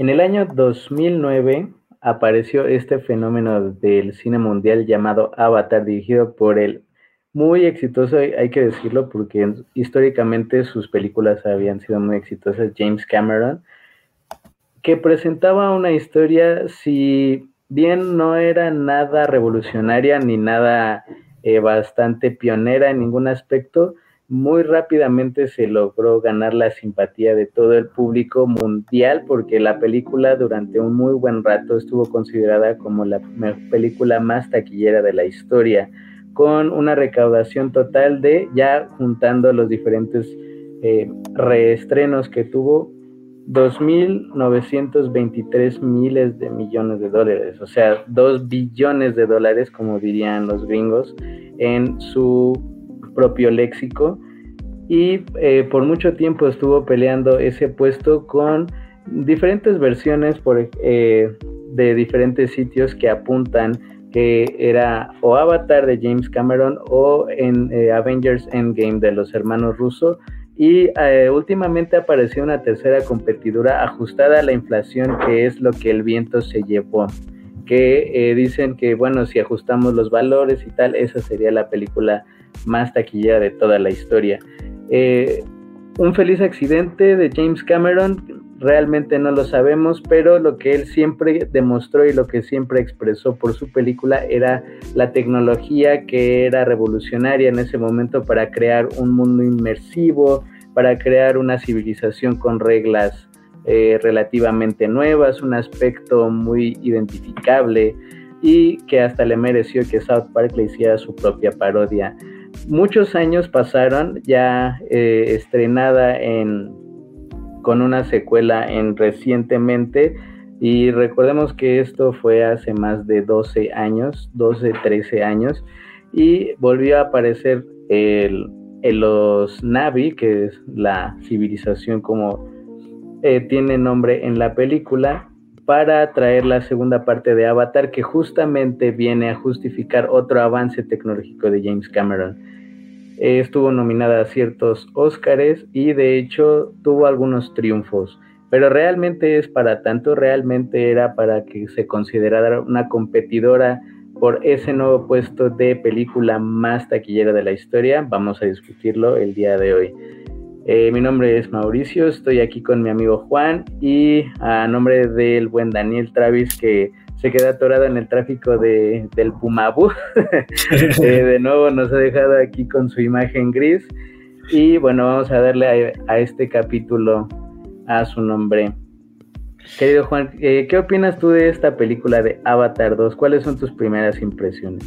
En el año 2009 apareció este fenómeno del cine mundial llamado Avatar, dirigido por el muy exitoso, hay que decirlo, porque históricamente sus películas habían sido muy exitosas, James Cameron, que presentaba una historia, si bien no era nada revolucionaria ni nada eh, bastante pionera en ningún aspecto, muy rápidamente se logró ganar la simpatía de todo el público mundial porque la película durante un muy buen rato estuvo considerada como la película más taquillera de la historia, con una recaudación total de, ya juntando los diferentes eh, reestrenos que tuvo, 2.923 miles de millones de dólares, o sea, 2 billones de dólares, como dirían los gringos, en su propio léxico. Y eh, por mucho tiempo estuvo peleando ese puesto con diferentes versiones por, eh, de diferentes sitios que apuntan que era o Avatar de James Cameron o en eh, Avengers Endgame de los hermanos Russo. Y últimamente apareció una tercera competidora ajustada a la inflación que es lo que el viento se llevó que dicen que bueno si ajustamos los valores y tal esa sería la película más taquillera de toda la historia. Eh, un feliz accidente de James Cameron, realmente no lo sabemos, pero lo que él siempre demostró y lo que siempre expresó por su película era la tecnología que era revolucionaria en ese momento para crear un mundo inmersivo, para crear una civilización con reglas eh, relativamente nuevas, un aspecto muy identificable y que hasta le mereció que South Park le hiciera su propia parodia muchos años pasaron ya eh, estrenada en con una secuela en recientemente y recordemos que esto fue hace más de 12 años, 12, 13 años y volvió a aparecer el, los Navi, que es la civilización como eh, tiene nombre en la película, para traer la segunda parte de Avatar que justamente viene a justificar otro avance tecnológico de James Cameron. Eh, estuvo nominada a ciertos Óscares y de hecho tuvo algunos triunfos, pero realmente es para tanto, realmente era para que se considerara una competidora por ese nuevo puesto de película más taquillera de la historia. Vamos a discutirlo el día de hoy. Eh, mi nombre es Mauricio, estoy aquí con mi amigo Juan y a nombre del buen Daniel Travis que se queda atorado en el tráfico de, del Pumabu. Eh, de nuevo nos ha dejado aquí con su imagen gris y bueno, vamos a darle a, este capítulo a su nombre. Querido Juan, eh, ¿qué opinas tú de esta película de Avatar 2? ¿Cuáles son tus primeras impresiones?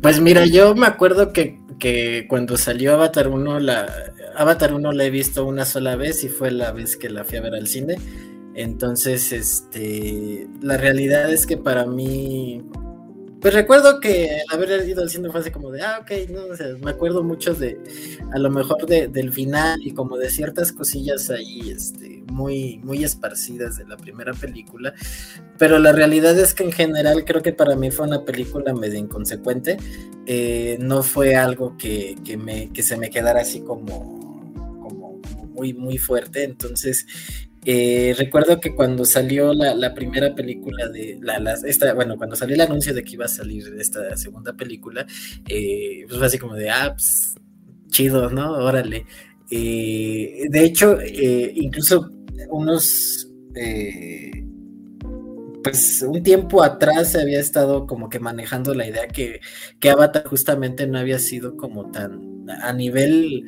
Pues mira, yo me acuerdo que, que cuando salió Avatar 1, la, Avatar 1 la he visto una sola vez y fue la vez que la fui a ver al cine. Entonces, este, la realidad es que para mí, pues recuerdo que haber ido al cine fue así como de, ah, ok, no, o sea, me acuerdo mucho de, a lo mejor de, del final y como de ciertas cosillas ahí, este, muy, muy esparcidas de la primera película, pero la realidad es que en general creo que para mí fue una película medio inconsecuente, eh, no fue algo que, que, me, que se me quedara así como muy, muy fuerte. Entonces, eh, recuerdo que cuando salió la, primera película de la, esta, bueno, cuando salió el anuncio de que iba a salir esta segunda película, eh, pues fue así como de, ah, pues, chido, ¿no? Órale. Eh, de hecho, incluso unos, pues un tiempo atrás se había estado como que manejando la idea que, que Avatar justamente no había sido como tan a nivel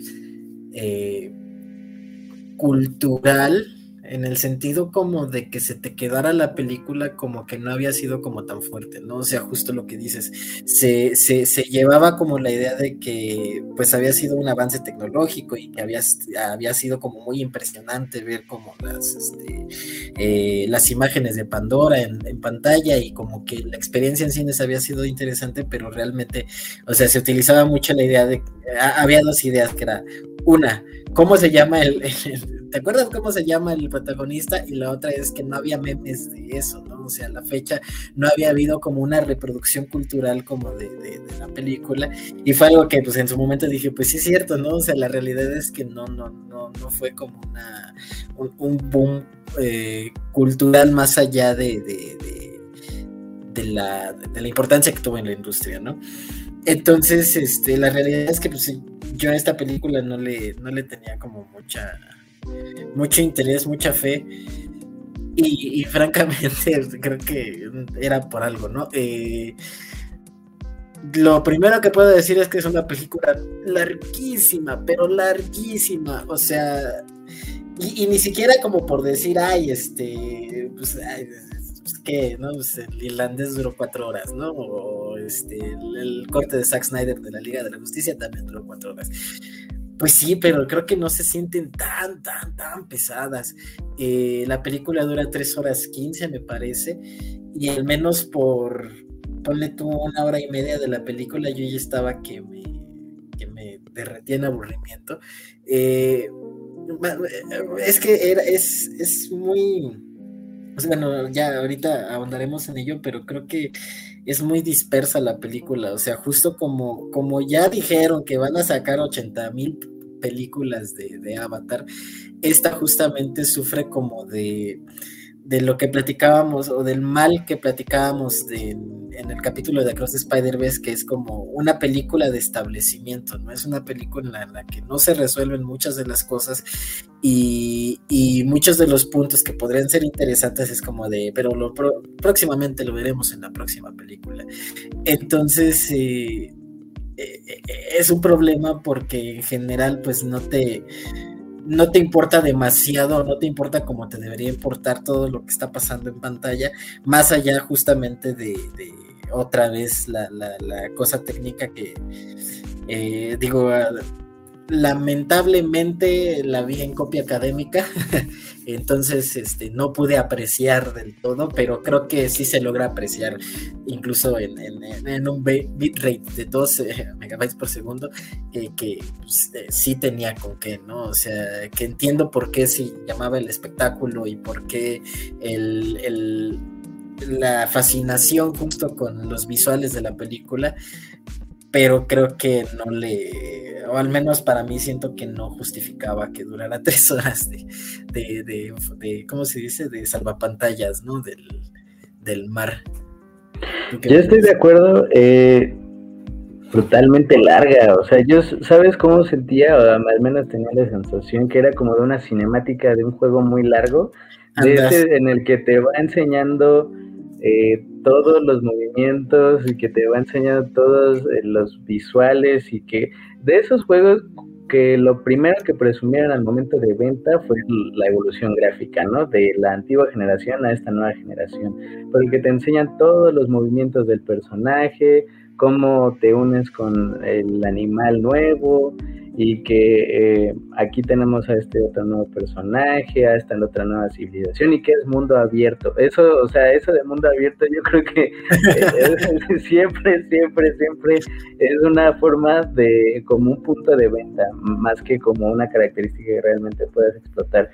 cultural en el sentido como de que se te quedara la película como que no había sido como tan fuerte, ¿no? O sea, justo lo que dices, se, se, se llevaba como la idea de que pues había sido un avance tecnológico y que había, había sido como muy impresionante ver como las, este, eh, las imágenes de Pandora en, pantalla y como que la experiencia en cines había sido interesante, pero realmente, o sea, se utilizaba mucho la idea de, había dos ideas que era, una, ¿cómo se llama el ¿te acuerdas cómo se llama el protagonista? Y la otra es que no había memes de eso, ¿no? O sea, la fecha no había habido como una reproducción cultural como de, la película. Y fue algo que pues en su momento dije, pues sí es cierto, ¿no? O sea, la realidad es que no, no, no, no fue como una, un, boom eh, cultural más allá de, de, de la importancia que tuvo en la industria, ¿no? Entonces, este, la realidad es que pues, yo a esta película no le, no le tenía como mucha, mucho interés, mucha fe. Y, francamente creo que era por algo, ¿no? Eh, lo primero que puedo decir es que es una película larguísima, pero larguísima. O sea, y, ni siquiera como por decir, ay, este, pues, pues que, ¿no? Pues, el irlandés duró cuatro horas, ¿no? O este, el, corte de Zack Snyder de la Liga de la Justicia también duró cuatro horas. Pues sí, pero creo que no se sienten tan, tan, tan pesadas. Eh, la película dura tres horas quince, me parece, y al menos por, ponle tú una hora y media de la película, yo ya estaba que me, que me derretía en aburrimiento. Eh, es que era, es, es muy bueno, ya ahorita ahondaremos en ello, pero creo que es muy dispersa la película. O sea, justo como, como ya dijeron que van a sacar 80 mil películas de, de Avatar, esta justamente sufre como de de lo que platicábamos o del mal que platicábamos en el capítulo de Across the Spider-Verse, que es como una película de establecimiento, ¿no? Es una película en la, que no se resuelven muchas de las cosas y, muchos de los puntos que podrían ser interesantes es como de, pero lo próximamente lo veremos en la próxima película. Entonces, eh, eh, es un problema porque en general, pues no te no te importa demasiado, no te importa como te debería importar todo lo que está pasando en pantalla, más allá justamente de, otra vez la, cosa técnica que eh, digo, lamentablemente la vi en copia académica, entonces este, no pude apreciar del todo, pero creo que sí se logra apreciar incluso en, un bitrate de 12 megabytes por segundo, que pues, eh, sí tenía con qué, ¿no? O sea, que entiendo por qué se llamaba el espectáculo y por qué el, la fascinación justo con los visuales de la película, pero creo que no le o al menos para mí siento que no justificaba que durara tres horas de, de, de, ¿cómo se dice? De salvapantallas, ¿no? Del, del mar. Yo estoy de acuerdo, eh, brutalmente larga, o sea, yo, ¿sabes cómo sentía? O al menos tenía la sensación que era como de una cinemática de un juego muy largo, de ese en el que te va enseñando eh, todos los movimientos y que te va enseñando todos eh, los visuales y que de esos juegos que lo primero que presumieron al momento de venta fue la evolución gráfica, ¿no? De la antigua generación a esta nueva generación, porque te enseñan todos los movimientos del personaje, cómo te unes con el animal nuevo, y que eh, aquí tenemos a este otro nuevo personaje, a esta otra nueva civilización y que es mundo abierto. Eso, o sea, eso de mundo abierto yo creo que eh, siempre, siempre, siempre es una forma de, como un punto de venta, más que como una característica que realmente puedas explotar.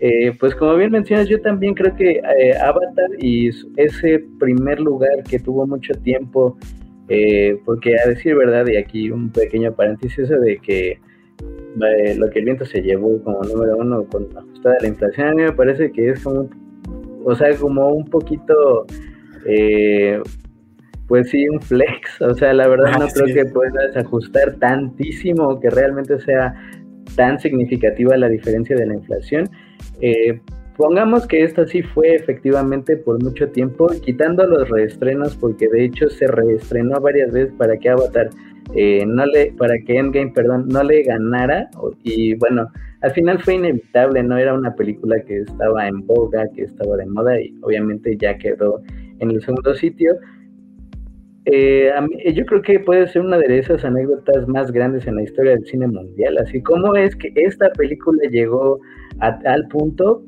Eh, pues como bien mencionas, yo también creo que Avatar y ese primer lugar que tuvo mucho tiempo eh, porque a decir verdad, y aquí un pequeño paréntesis, eso de que eh, lo que el viento se llevó como número uno con ajustada la inflación, a mí me parece que es como, o sea, como un poquito, eh, pues sí, un flex, o sea, la verdad ah, no creo que puedas ajustar tantísimo que realmente sea tan significativa la diferencia de la inflación. Eh, Pongamos que esto sí fue efectivamente por mucho tiempo, quitando los reestrenos, porque de hecho se reestrenó varias veces para que Avatar eh, no le, para que Endgame, perdón, no le ganara. Y bueno, al final fue inevitable, no era una película que estaba en boga, que estaba de moda, y obviamente ya quedó en el segundo sitio. Eh, yo creo que puede ser una de esas anécdotas más grandes en la historia del cine mundial. Así como es que esta película llegó a tal punto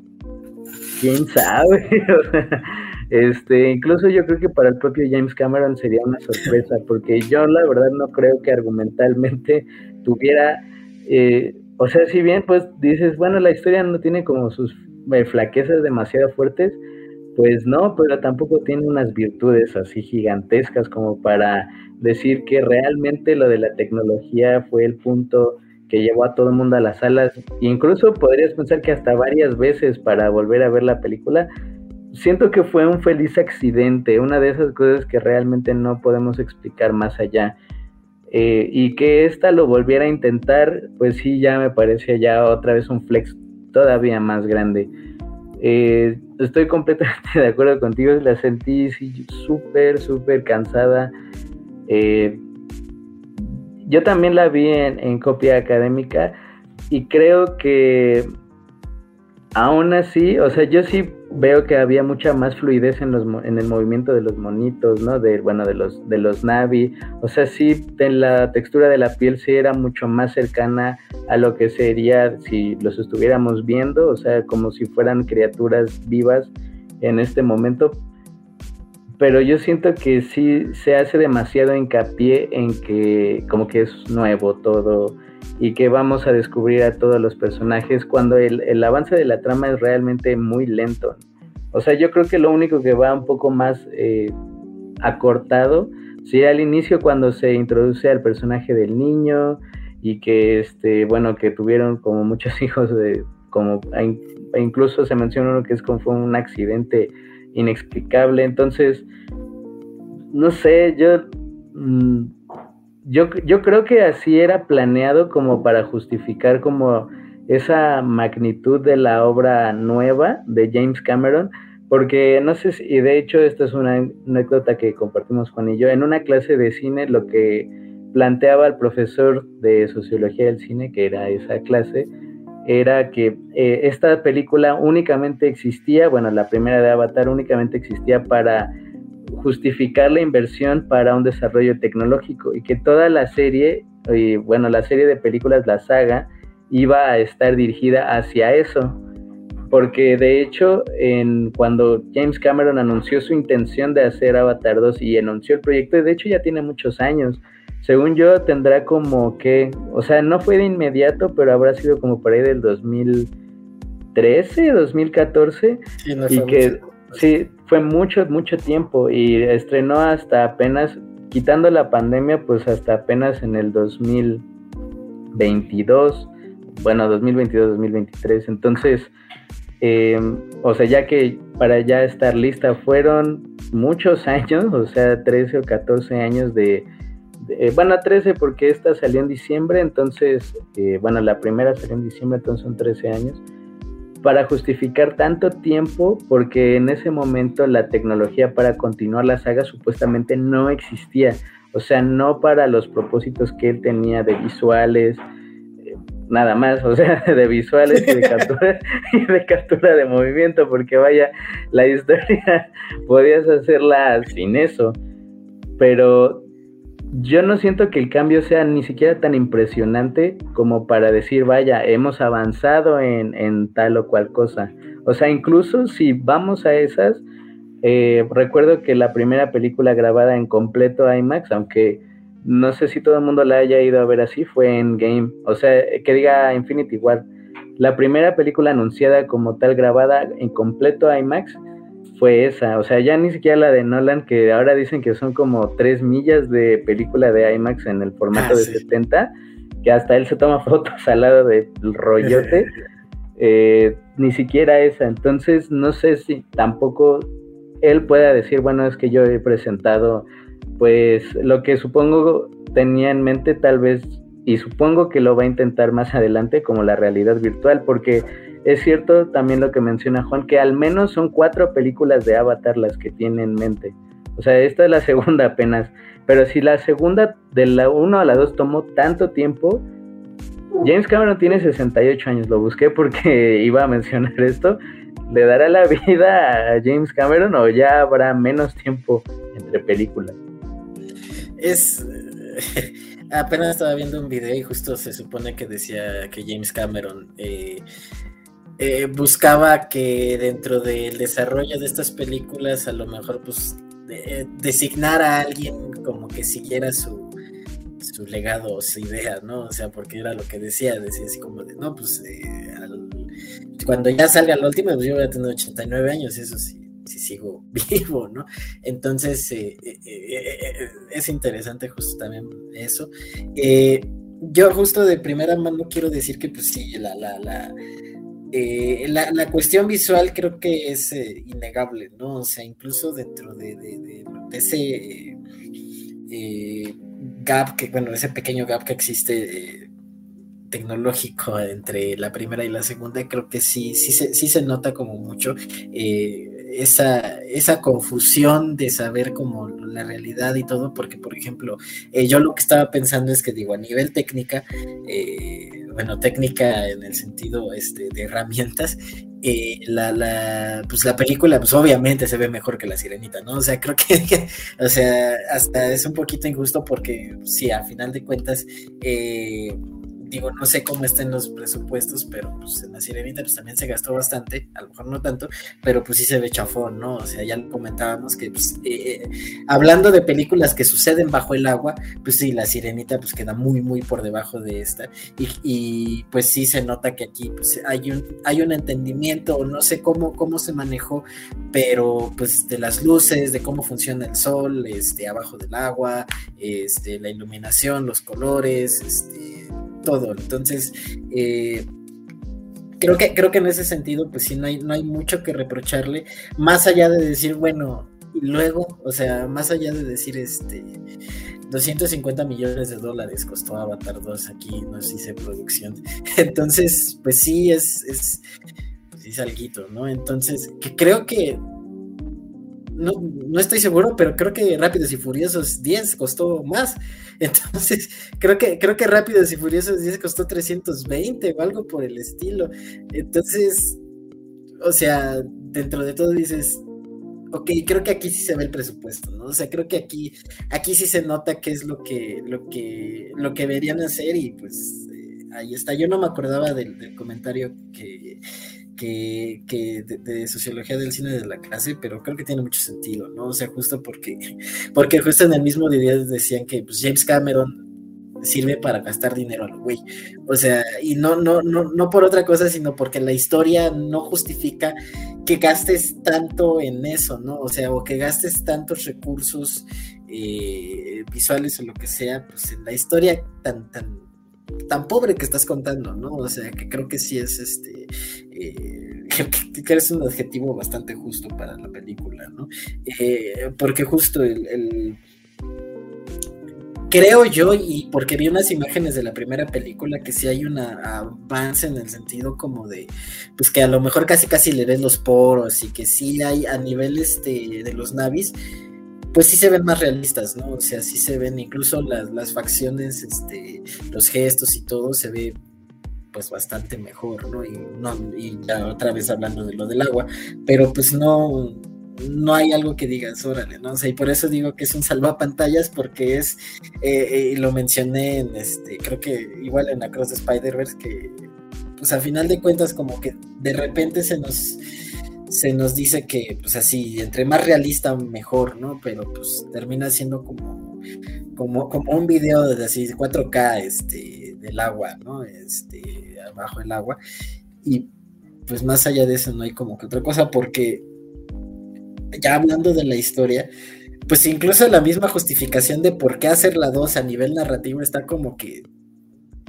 quién sabe. este, incluso yo creo que para el propio James Cameron sería una sorpresa, porque yo la verdad no creo que argumentalmente tuviera eh, o sea, si bien pues dices, bueno, la historia no tiene como sus eh, flaquezas demasiado fuertes, pues no, pero tampoco tiene unas virtudes así gigantescas como para decir que realmente lo de la tecnología fue el punto que llevó a todo el mundo a las salas. Incluso podrías pensar que hasta varias veces para volver a ver la película. Siento que fue un feliz accidente, una de esas cosas que realmente no podemos explicar más allá. Eh, y que esta lo volviera a intentar, pues sí, ya me parece ya otra vez un flex todavía más grande. Eh, estoy completamente de acuerdo contigo, la sentí súper, súper cansada. Eh, yo también la vi en, copia académica y creo que aún así, o sea, yo sí veo que había mucha más fluidez en, los, en el movimiento de los monitos, ¿no? De, bueno, de los, de los Navi. O sea, sí, en la textura de la piel sí era mucho más cercana a lo que sería si los estuviéramos viendo, o sea, como si fueran criaturas vivas en este momento. Pero yo siento que sí se hace demasiado hincapié en que como que es nuevo todo y que vamos a descubrir a todos los personajes cuando el, avance de la trama es realmente muy lento. O sea, yo creo que lo único que va un poco más eh, acortado sería al inicio cuando se introduce al personaje del niño y que, este, bueno, que tuvieron como muchos hijos de, como, e incluso se menciona uno que es como fue un accidente inexplicable. Entonces, no sé, yo... Mm, yo, yo creo que así era planeado como para justificar como esa magnitud de la obra nueva de James Cameron, porque no sé si, y de hecho esta es una anécdota que compartimos Juan y yo, en una clase de cine lo que planteaba el profesor de sociología del cine, que era esa clase, era que eh, esta película únicamente existía, bueno, la primera de Avatar únicamente existía para justificar la inversión para un desarrollo tecnológico y que toda la serie, bueno, la serie de películas, la saga, iba a estar dirigida hacia eso. Porque de hecho, en, cuando James Cameron anunció su intención de hacer Avatar 2 y anunció el proyecto, de hecho ya tiene muchos años. Según yo, tendrá como que, o sea, no fue de inmediato, pero habrá sido como por ahí del 2013, 2014. y que, sí, fue mucho, mucho tiempo y estrenó hasta apenas, quitando la pandemia, pues hasta apenas en el 2022, bueno, 2022, 2023. Entonces, em, o sea, ya que para ya estar lista fueron muchos años, o sea, 13 o 14 años de, bueno, 13 porque esta salió en diciembre, entonces, eh, bueno, la primera salió en diciembre, entonces son 13 años para justificar tanto tiempo porque en ese momento la tecnología para continuar la saga supuestamente no existía. O sea, no para los propósitos que él tenía de visuales, eh, nada más, o sea, de visuales y de captura, y de captura de movimiento, porque vaya, la historia podías hacerla sin eso. Pero yo no siento que el cambio sea ni siquiera tan impresionante como para decir, vaya, hemos avanzado en, tal o cual cosa. O sea, incluso si vamos a esas, eh, recuerdo que la primera película grabada en completo IMAX, aunque no sé si todo el mundo la haya ido a ver así, fue en Game. O sea, que diga Infinity War. La primera película anunciada como tal grabada en completo IMAX fue esa. O sea, ya ni siquiera la de Nolan, que ahora dicen que son como tres millas de película de IMAX en el formato ah, de 70, que hasta él se toma fotos al lado del rollote. Eh, ni siquiera esa. Entonces, no sé si tampoco él pueda decir, bueno, es que yo he presentado, pues lo que supongo tenía en mente tal vez, y supongo que lo va a intentar más adelante como la realidad virtual, porque es cierto también lo que menciona Juan, que al menos son cuatro películas de Avatar las que tiene en mente. O sea, esta es la segunda apenas. Pero si la segunda de la 1 a la 2 tomó tanto tiempo, James Cameron tiene 68 años, lo busqué porque iba a mencionar esto. ¿Le dará la vida a James Cameron o ya habrá menos tiempo entre películas? Es... Apenas estaba viendo un video y justo se supone que decía que James Cameron eh, eh, buscaba que dentro del desarrollo de estas películas a lo mejor pues designar a alguien como que siguiera su, su legado o su idea, ¿no? O sea, porque era lo que decía, decía así como de, no, pues eh, cuando ya salga la última, pues yo voy a tener 89 años, eso sí, sí sigo vivo, ¿no? Entonces, eh, es interesante justo también eso. yo justo de primera mano quiero decir que, pues sí, la, la, la la, la, cuestión visual creo que es innegable, ¿no? O sea, incluso dentro de, de, ese eh, gap, que, bueno, ese pequeño gap que existe eh, tecnológico entre la primera y la segunda, creo que sí, sí, se, sí se nota como mucho eh, esa, esa confusión de saber como la realidad y todo, porque por ejemplo, yo lo que estaba pensando es que digo, a nivel técnica, bueno, técnica en el sentido este, de herramientas, eh, la, la, pues la película, pues obviamente se ve mejor que la sirenita, ¿no? O sea, creo que, o sea, hasta es un poquito injusto porque, sí, a final de cuentas, eh, digo, no sé cómo estén los presupuestos, pero pues en la Sirenita pues también se gastó bastante, a lo mejor no tanto, pero pues sí se ve chafón, ¿no? O sea, ya comentábamos que pues eh, eh, hablando de películas que suceden bajo el agua, pues sí, la Sirenita pues queda muy, muy por debajo de esta y, pues sí se nota que aquí pues hay un, hay un entendimiento, no sé cómo, cómo se manejó, pero pues de las luces, de cómo funciona el sol, este, abajo del agua, este, la iluminación, los colores, este todo. Entonces, eh, creo que, creo que en ese sentido, pues sí, no hay, no hay mucho que reprocharle, más allá de decir, bueno, y luego, o sea, más allá de decir, este, 250 millones de dólares costó Avatar 2 aquí, no sé si producción. Entonces, pues sí, es, es, es algo, ¿no? Entonces, que creo que no, no, estoy seguro, pero creo que Rápidos y Furiosos 10 costó más. Entonces, creo que, creo que Rápidos y Furiosos 10 costó 320 o algo por el estilo. Entonces, o sea, dentro de todo dices, ok, creo que aquí sí se ve el presupuesto, ¿no? O sea, creo que aquí, aquí sí se nota qué es lo que, lo que, lo que deberían hacer y pues eh, ahí está. Yo no me acordaba del comentario que que, de, sociología del cine de la clase, pero creo que tiene mucho sentido, ¿no? O sea, justo porque, porque justo en el mismo día decían que pues, James Cameron sirve para gastar dinero al güey. O sea, y no, no, no, no por otra cosa, sino porque la historia no justifica que gastes tanto en eso, ¿no? O sea, o que gastes tantos recursos eh, visuales o lo que sea, pues en la historia tan, tan tan pobre que estás contando, ¿no? O sea, que creo que sí es este. Eh, que es un adjetivo bastante justo para la película, ¿no? Eh, porque justo el, Creo yo, y porque vi unas imágenes de la primera película, que sí hay un avance en el sentido como de, pues que a lo mejor casi casi le ves los poros y que sí hay a nivel este, de los navis, pues sí se ven más realistas, ¿no? O sea, sí se ven incluso las, facciones, este, los gestos y todo se ve pues bastante mejor, ¿no? Y, no, y ya otra vez hablando de lo del agua, pero pues no, no hay algo que digas, órale, ¿no? O sea, y por eso digo que es un salvapantallas, porque es, eh, eh, lo mencioné en este, creo que igual en la Cross de Spider-Verse, que pues a final de cuentas como que de repente se nos se nos dice que, pues así, entre más realista, mejor, ¿no? Pero pues termina siendo como, como, como un video de así 4K este, del agua, ¿no? Este, abajo el agua. Y pues más allá de eso no hay como que otra cosa, porque ya hablando de la historia, pues incluso la misma justificación de por qué hacer la 2 a nivel narrativo está como que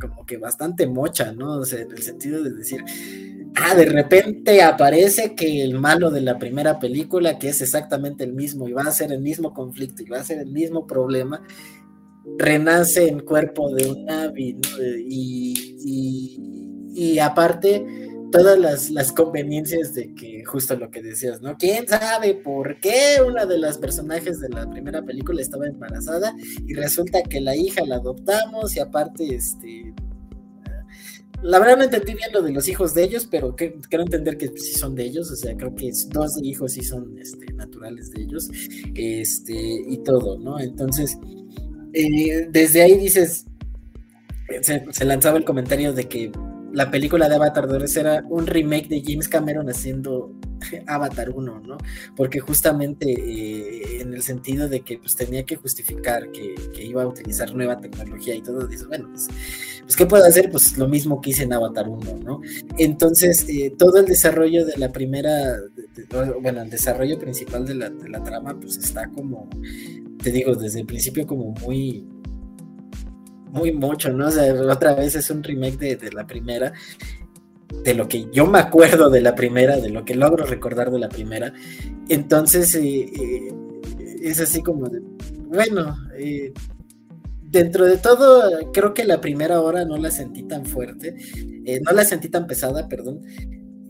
como que bastante mocha, ¿no? O sea, en el sentido de decir, ah, de repente aparece que el malo de la primera película, que es exactamente el mismo y va a ser el mismo conflicto y va a ser el mismo problema, renace en cuerpo de un Navi, y, aparte todas las, las, conveniencias de que justo lo que decías, ¿no? ¿Quién sabe por qué una de las personajes de la primera película estaba embarazada y resulta que la hija la adoptamos y aparte este la verdad no entendí bien lo de los hijos de ellos, pero quiero entender que sí son de ellos, o sea, creo que dos hijos sí son este, naturales de ellos, este, y todo, ¿no? Entonces, eh, desde ahí dices, se, lanzaba el comentario de que la película de Avatar 2 era un remake de James Cameron haciendo Avatar 1, ¿no? Porque justamente eh, en el sentido de que pues, tenía que justificar que, iba a utilizar nueva tecnología y todo, dice, bueno, pues, pues, ¿qué puedo hacer? Pues lo mismo que hice en Avatar 1, ¿no? Entonces, eh, todo el desarrollo de la primera, bueno, el desarrollo principal de la, de la trama, pues está como, te digo, desde el principio como muy muy mucho, ¿no? O sea, otra vez es un remake de, de, la primera de lo que yo me acuerdo de la primera, de lo que logro recordar de la primera. Entonces, eh, eh, es así como de, bueno, eh, dentro de todo, creo que la primera hora no la sentí tan fuerte, no la sentí tan pesada, perdón,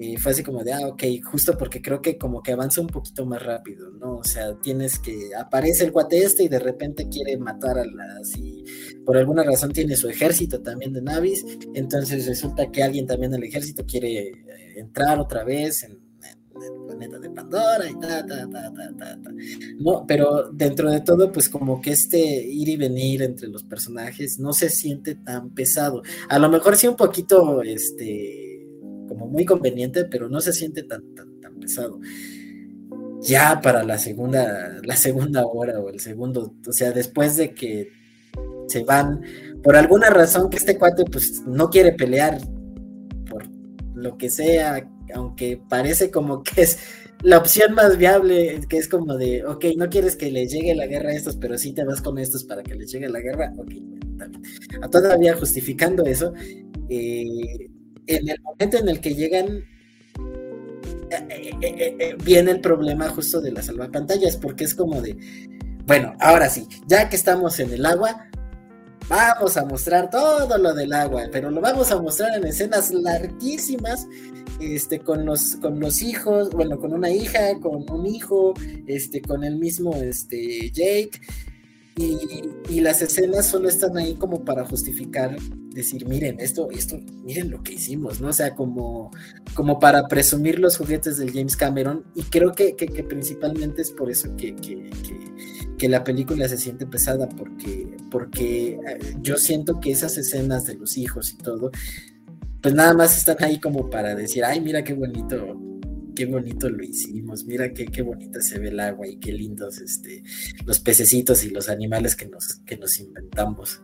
y fue así como de, ah, ok, justo porque creo que como que avanza un poquito más rápido, ¿no? O sea, tienes que, aparece el cuate este y de repente quiere matar a las, y por alguna razón tiene su ejército también de navis, entonces resulta que alguien también del ejército quiere eh, entrar otra vez en, el planeta de Pandora y ta, ta, ta, ta, ta, ta. No, pero dentro de todo, pues como que este ir y venir entre los personajes no se siente tan pesado. A lo mejor sí un poquito, este como muy conveniente, pero no se siente tan, tan, tan pesado. Ya para la segunda, la segunda hora o el segundo, o sea, después de que se van, por alguna razón que este cuate pues no quiere pelear por lo que sea, aunque parece como que es la opción más viable, que es como de, ok, no quieres que le llegue la guerra a estos, pero sí te vas con estos para que les llegue la guerra, ok, bueno, Todavía justificando eso, eh, en el momento en el que llegan, eh, eh, eh, viene el problema justo de las salvapantallas, porque es como de, bueno, ahora sí, ya que estamos en el agua, vamos a mostrar todo lo del agua, pero lo vamos a mostrar en escenas larguísimas, este, con los, con los hijos, bueno, con una hija, con un hijo, este, con el mismo, este, Jake, y, las escenas solo están ahí como para justificar, decir, miren, esto, esto, miren lo que hicimos, ¿no? O sea, como, como para presumir los juguetes del James Cameron. Y creo que, principalmente es por eso que, que, la película se siente pesada, porque, porque eh, yo siento que esas escenas de los hijos y todo, pues nada más están ahí como para decir, ay, mira qué bonito qué bonito lo hicimos, mira qué, qué bonita se ve el agua y qué lindos este, los pececitos y los animales que nos, que nos inventamos.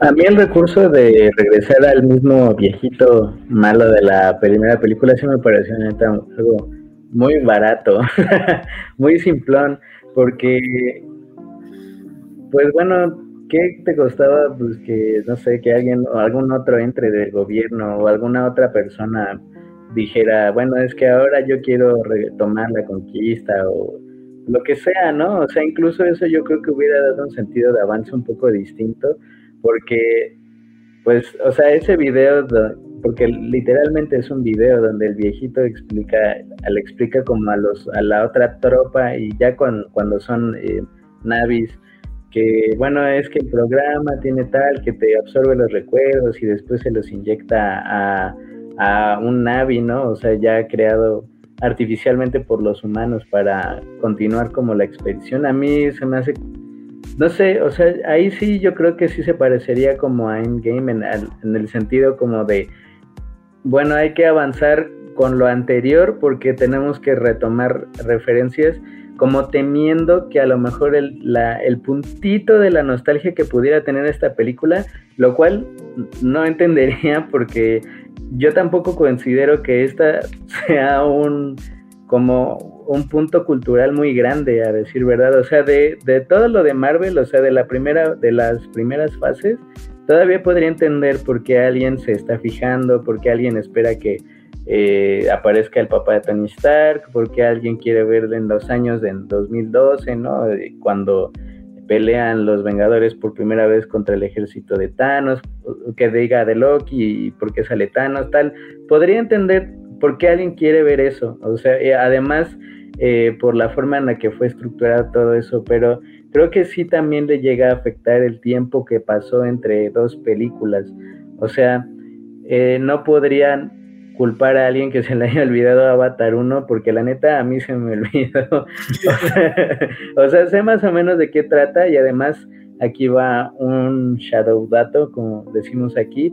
A mí el recurso de regresar al mismo viejito malo de la primera película sí me pareció algo muy barato, muy simplón, porque, pues bueno, ¿qué te costaba? Pues que, no sé, que alguien o algún otro entre del gobierno o alguna otra persona dijera, bueno, es que ahora yo quiero retomar la conquista o lo que sea, ¿no? O sea, incluso eso yo creo que hubiera dado un sentido de avance un poco distinto, porque, pues, o sea, ese video, porque literalmente es un video donde el viejito explica, le explica como a los, a la otra tropa y ya cuando son eh, navis, que bueno, es que el programa tiene tal que te absorbe los recuerdos y después se los inyecta a a un Navi, ¿no? O sea, ya creado artificialmente por los humanos para continuar como la expedición. A mí se me hace, no sé, o sea, ahí sí yo creo que sí se parecería como a Endgame en, en el sentido como de, bueno, hay que avanzar con lo anterior porque tenemos que retomar referencias como temiendo que a lo mejor el, el puntito de la nostalgia que pudiera tener esta película, lo cual no entendería porque yo tampoco considero que esta sea un como un punto cultural muy grande, a decir verdad. O sea, de, de todo lo de Marvel, o sea, de la primera, de las primeras fases, todavía podría entender por qué alguien se está fijando, por qué alguien espera que eh, aparezca el papá de Tony Stark, por qué alguien quiere verle en los años de 2012, ¿no? Cuando pelean los Vengadores por primera vez contra el ejército de Thanos, que diga de Loki y por qué sale Thanos, tal. Podría entender por qué alguien quiere ver eso, o sea, eh, además eh, por la forma en la que fue estructurado todo eso, pero creo que sí también le llega a afectar el tiempo que pasó entre dos películas, o sea, eh, no podrían culpar a alguien que se le haya olvidado Avatar 1, porque la neta a mí se me olvidó. o sea, sé más o menos de qué trata y además aquí va un shadow dato, como decimos aquí.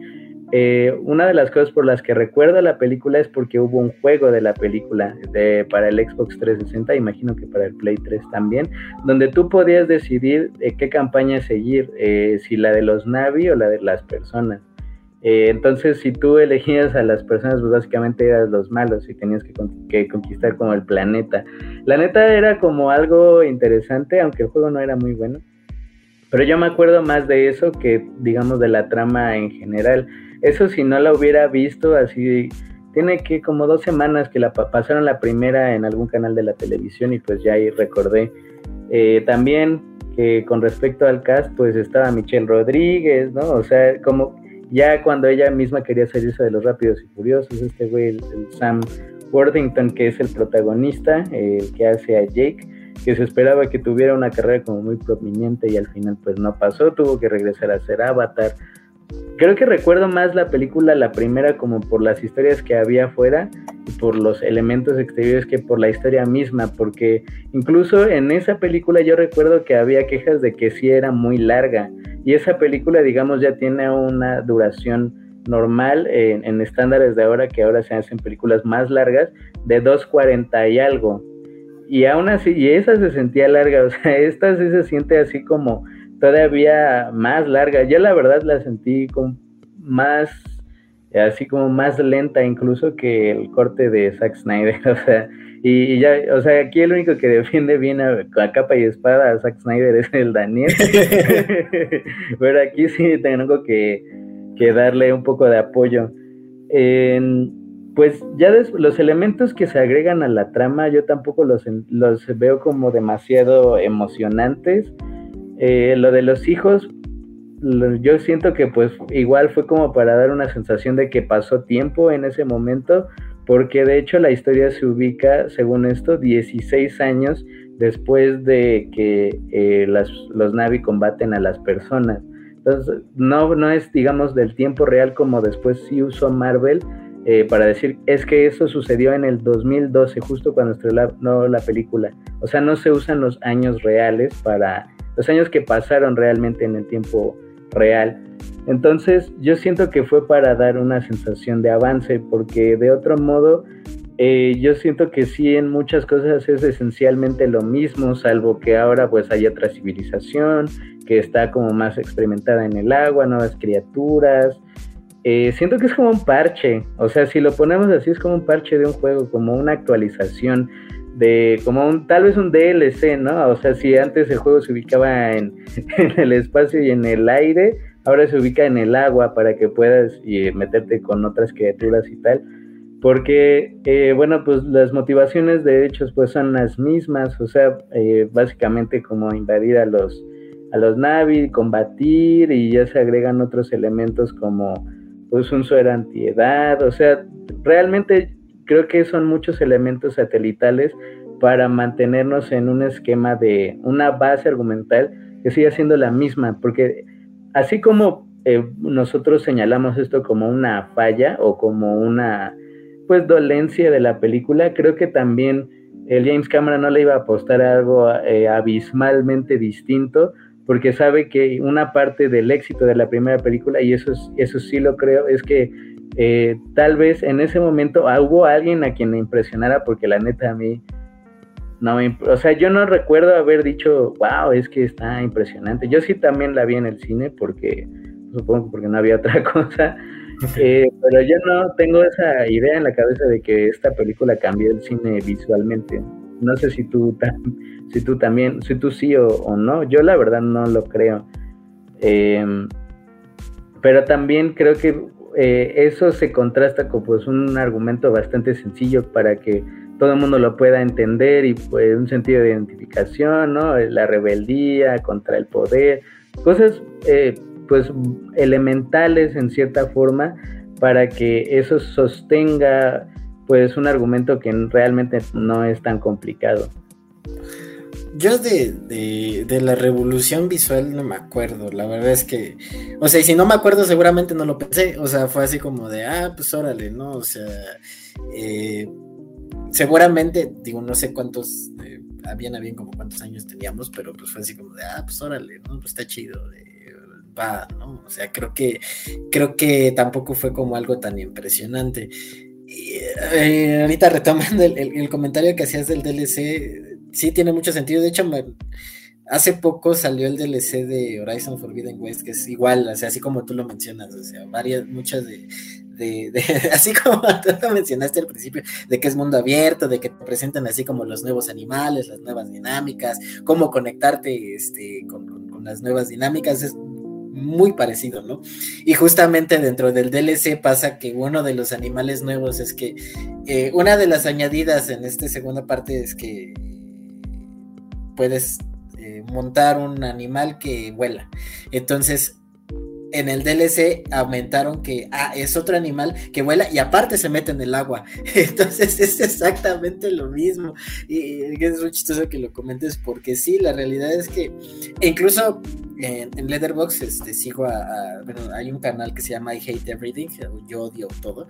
eh, una de las cosas por las que recuerdo la película es porque hubo un juego de la película de, para el Xbox 360, imagino que para el Play 3 también, donde tú podías decidir qué campaña seguir, eh, si la de los Navi o la de las personas. Eh, entonces, si tú elegías a las personas, pues básicamente eras los malos y tenías que, que, conquistar como el planeta. La neta era como algo interesante, aunque el juego no era muy bueno. Pero yo me acuerdo más de eso que, digamos, de la trama en general. Eso si no la hubiera visto así, tiene que como dos semanas que la pasaron la primera en algún canal de la televisión y pues ya ahí recordé. Eh, también que con respecto al cast, pues estaba Michelle Rodríguez, ¿no? O sea, como ya cuando ella misma quería salirse de los Rápidos y Furiosos, este güey, el, Sam Worthington, que es el protagonista, el que hace a Jake, que se esperaba que tuviera una carrera como muy prominente y al final pues no pasó, tuvo que regresar a hacer Avatar. Creo que recuerdo más la película, la primera, como por las historias que había afuera y por los elementos exteriores que por la historia misma, porque incluso en esa película yo recuerdo que había quejas de que sí era muy larga y esa película, digamos, ya tiene una duración normal en, estándares de ahora, que ahora se hacen películas más largas, de 2.40 y algo. Y aún así, y esa se sentía larga, o sea, esta sí se siente así como todavía más larga. Yo la verdad la sentí como más, así como más lenta incluso que el corte de Zack Snyder, o sea, y, ya, o sea, aquí el único que defiende bien a, capa y espada a Zack Snyder es el Daniel. Pero aquí sí tengo que, que, darle un poco de apoyo. pues ya los elementos que se agregan a la trama, yo tampoco los, los veo como demasiado emocionantes. Eh, lo de los hijos, yo siento que pues igual fue como para dar una sensación de que pasó tiempo en ese momento, porque de hecho la historia se ubica, según esto, 16 años después de que eh, los Navi combaten a las personas. Entonces, no, no es, digamos, del tiempo real como después sí usó Marvel eh, para decir, es que eso sucedió en el 2012, justo cuando estrenó la película. O sea, no se usan los años reales para, los años que pasaron realmente en el tiempo real. Entonces yo siento que fue para dar una sensación de avance, porque de otro modo eh, yo siento que sí en muchas cosas es esencialmente lo mismo, salvo que ahora pues hay otra civilización que está como más experimentada en el agua, nuevas criaturas. Eh, siento que es como un parche, o sea, si lo ponemos así es como un parche de un juego, como una actualización de como un tal vez un DLC, ¿no? O sea, si antes el juego se ubicaba en, en el espacio y en el aire, ahora se ubica en el agua para que puedas y, meterte con otras criaturas y tal. Porque, eh, bueno, pues las motivaciones de hechos pues son las mismas, o sea, eh, básicamente como invadir a los, a los Navi, combatir y ya se agregan otros elementos como pues un suero antiedad, o sea, realmente creo que son muchos elementos satelitales para mantenernos en un esquema de una base argumental que siga siendo la misma, porque así como eh, nosotros señalamos esto como una falla o como una pues dolencia de la película, creo que también el James Cameron no le iba a apostar a algo eh, abismalmente distinto, porque sabe que una parte del éxito de la primera película, y eso, eso sí lo creo, es que eh, tal vez en ese momento ah, hubo alguien a quien le impresionara, porque la neta a mí no me, o sea, yo no recuerdo haber dicho, wow, es que está impresionante. Yo sí también la vi en el cine porque, supongo porque no había otra cosa, eh, pero yo no tengo esa idea en la cabeza de que esta película cambió el cine visualmente. No sé si tú, si tú también, si tú sí o, no, yo la verdad no lo creo. Em, pero también creo que eh, eso se contrasta con pues, un argumento bastante sencillo para que todo el mundo lo pueda entender y pues un sentido de identificación, ¿no? La rebeldía contra el poder, cosas eh, pues elementales en cierta forma para que eso sostenga pues un argumento que realmente no es tan complicado. Yo de, de, de, la revolución visual no me acuerdo, la verdad es que, o sea, y si no me acuerdo seguramente no lo pensé, o sea, fue así como de, ah, pues órale, ¿no? O sea, eh, seguramente, digo, no sé cuántos, eh, bien a bien como cuántos años teníamos, pero pues fue así como de, ah, pues órale, ¿no? Pues está chido, preocupada, ¿no? O sea, creo que, creo que tampoco fue como algo tan impresionante. Eh, ahorita retomando el, comentario que hacías del DLC, sí tiene mucho sentido. De hecho, hace poco salió el DLC de Horizon Forbidden West, que es igual, o sea, así como tú lo mencionas, o sea, varias, muchas de, así como tú mencionaste al principio, de que es mundo abierto, de que te presentan así como los nuevos animales, las nuevas dinámicas, cómo conectarte este, con, con las nuevas dinámicas, es muy parecido, ¿no? Y justamente dentro del DLC pasa que uno de los animales nuevos es que eh, una de las añadidas en esta segunda parte es que puedes eh, montar un animal que vuela. Entonces, en el DLC aumentaron que ah, es otro animal que vuela y aparte se mete en el agua. Entonces es exactamente lo mismo. Y, es muy chistoso que lo comentes porque sí, la realidad es que incluso en, en Letterboxd este, sigo a, bueno, hay un canal que se llama I Hate Everything, yo odio todo,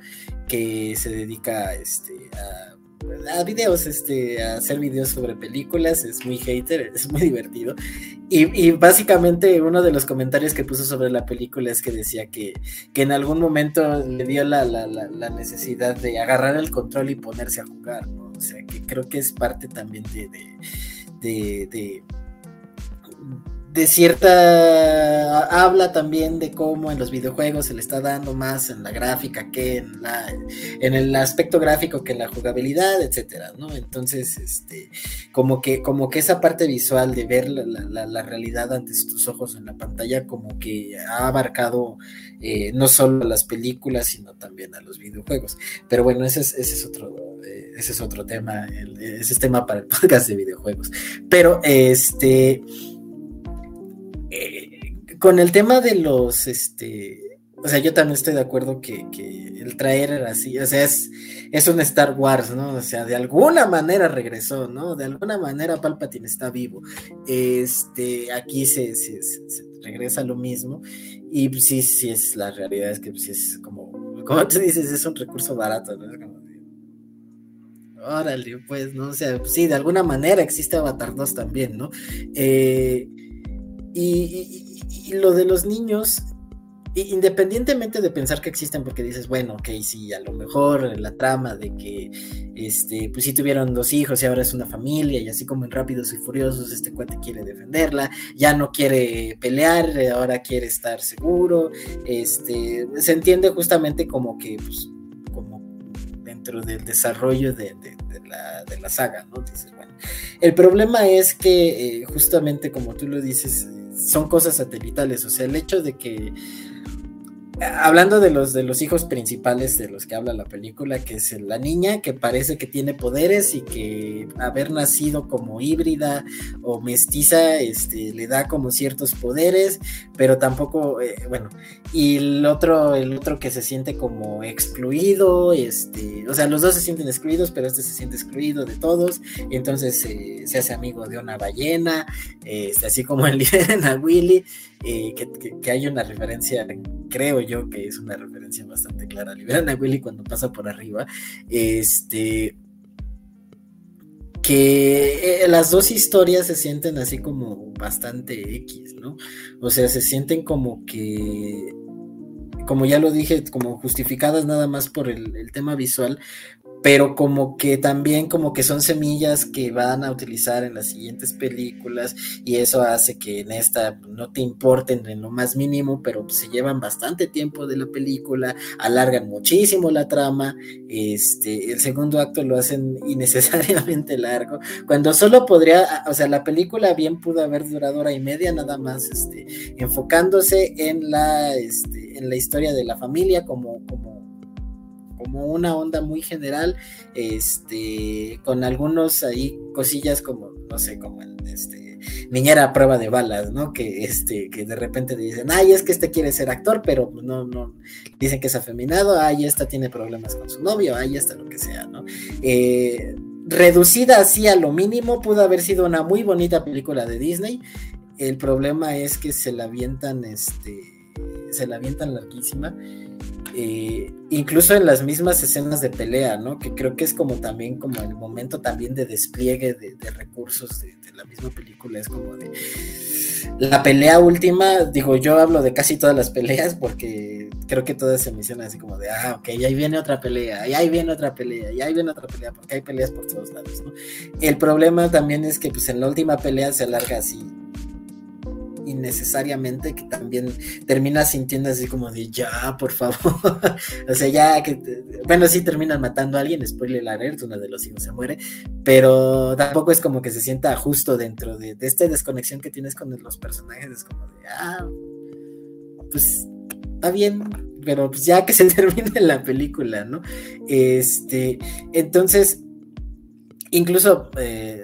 que se dedica este, a a videos, este, a hacer videos sobre películas, es muy hater, es muy divertido. Y, básicamente uno de los comentarios que puso sobre la película es que decía que, que en algún momento le dio la, necesidad de agarrar el control y ponerse a jugar, O sea, que creo que es parte también de, de de cierta habla también de cómo en los videojuegos se le está dando más en la gráfica que en la el aspecto gráfico que en la jugabilidad, etcétera, ¿no? Entonces, este, como que, como que esa parte visual de ver la, realidad ante tus ojos en la pantalla, como que ha abarcado eh, no solo las películas, sino también a los videojuegos. Pero bueno, ese es, ese es otro, eh, ese es otro tema, ese es tema para el podcast de videojuegos. Pero este con el tema de los, este, o sea, yo también estoy de acuerdo que, el traer era así, o sea, es, es un Star Wars, ¿no? O sea, de alguna manera regresó, ¿no? De alguna manera Palpatine está vivo. Este, aquí se, se, regresa lo mismo. Y pues, sí, sí es la realidad, es que pues, es como, como tú dices, es un recurso barato, ¿no? órale, pues, ¿no? O sea, pues, sí, de alguna manera existe Avatar 2 también, ¿no? Eh, y, lo de los niños, independientemente de pensar que existen, porque dices, bueno, ok, sí, a lo mejor la trama de que, este, pues sí tuvieron dos hijos y ahora es una familia, y así como en Rápidos y Furiosos, este cuate quiere defenderla, ya no quiere pelear, ahora quiere estar seguro, este, se entiende justamente como que, pues, como dentro del desarrollo de, la, de la, saga, ¿no? Dices, bueno, el problema es que, eh, justamente como tú lo dices, son cosas satelitales, o sea, el hecho de que hablando de los de los hijos principales de los que habla la película, que es la niña que parece que tiene poderes y que haber nacido como híbrida o mestiza, este, le da como ciertos poderes, pero tampoco, eh, bueno, y el otro, el otro que se siente como excluido, este, o sea, los dos se sienten excluidos, pero este se siente excluido de todos, y entonces eh, se hace amigo de una ballena, este, así como el líder a Willy, que, hay una referencia, creo yo que es una referencia bastante clara. Liberan a Willy cuando pasa por arriba. Este. Que eh, las dos historias se sienten así como bastante X, ¿no? O sea, se sienten como que como ya lo dije, como justificadas nada más por el, tema visual, pero como que también como que son semillas que van a utilizar en las siguientes películas y eso hace que en esta no te importen en lo más mínimo, pero se llevan bastante tiempo de la película, alargan muchísimo la trama, este, el segundo acto lo hacen innecesariamente largo, cuando solo podría, o sea, la película bien pudo haber durado hora y media nada más, este, enfocándose en la, este, en la historia de la familia como, como como una onda muy general, este, con algunos ahí cosillas como, no sé, como el, este, niñera a prueba de balas, ¿no? Que, este, que de repente dicen, ay, es que este quiere ser actor, pero no, no, dicen que es afeminado, ay, esta tiene problemas con su novio, ay, esta lo que sea, ¿no? Eh, reducida así a lo mínimo, pudo haber sido una muy bonita película de Disney. El problema es que se la avientan, este, se la avientan larguísima Eh, incluso en las mismas escenas de pelea, ¿no? Que creo que es como también como el momento también de despliegue de, recursos de, la misma película, es como de la pelea última, digo, yo hablo de casi todas las peleas porque creo que todas se mencionan así como de, ah, ok, ahí viene otra pelea, y ahí viene otra pelea, y ahí viene otra pelea, porque hay peleas por todos lados, ¿no? El problema también es que pues en la última pelea se alarga así innecesariamente que también termina sintiendo así como de ya, por favor. o sea, ya que, bueno, sí terminan matando a alguien, spoiler alert, uno de los hijos se muere, pero tampoco es como que se sienta justo dentro de, esta desconexión que tienes con los personajes, es como de, ah, pues está bien, pero pues ya que se termine la película, ¿no? Este, entonces, incluso eh,